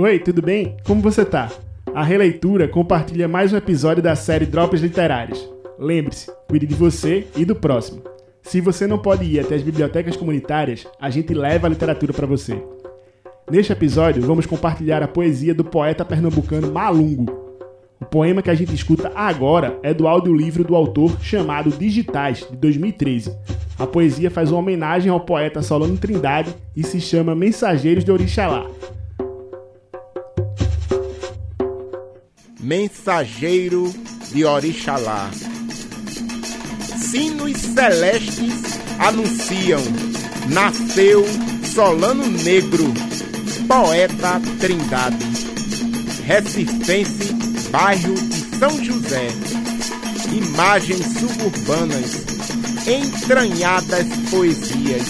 Oi, tudo bem? Como você tá? A Releitura compartilha mais um episódio da série Drops Literárias. Lembre-se, cuide de você e do próximo. Se você não pode ir até as bibliotecas comunitárias, a gente leva a literatura para você. Neste episódio, vamos compartilhar a poesia do poeta pernambucano Malungo. O poema que a gente escuta agora é do audiolivro do autor chamado Digitais, de 2013. A poesia faz uma homenagem ao poeta Solano Trindade e se chama Mensageiros de Orixalá. Mensageiro de Orixalá. Sinos celestes anunciam: nasceu Solano Negro, poeta Trindade, recifense, bairro de São José. Imagens suburbanas, entranhadas poesias,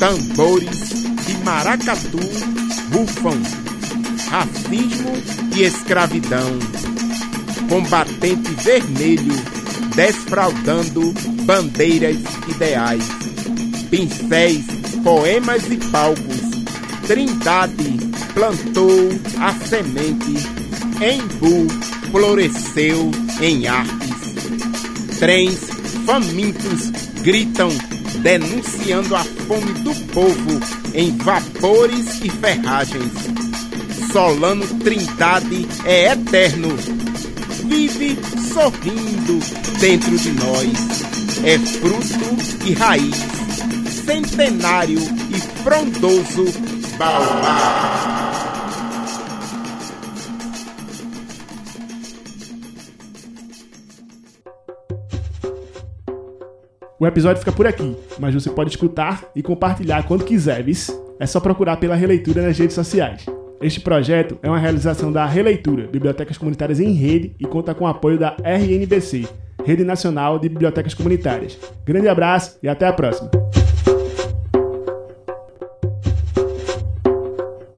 tambores de maracatu rufam, racismo e escravidão. Combatente vermelho desfraudando bandeiras ideais, pincéis, poemas e palcos. Trindade plantou a semente, Embu floresceu em artes. Trens famintos gritam, denunciando a fome do povo em vapores e ferragens. Solano Trindade é eterno, vive sorrindo dentro de nós. É fruto e raiz, centenário e frondoso baobá. O episódio fica por aqui, mas você pode escutar e compartilhar quando quiser? É só procurar pela Releitura nas redes sociais. Este projeto é uma realização da Releitura, Bibliotecas Comunitárias em Rede, e conta com o apoio da RNBC, Rede Nacional de Bibliotecas Comunitárias. Grande abraço e até a próxima!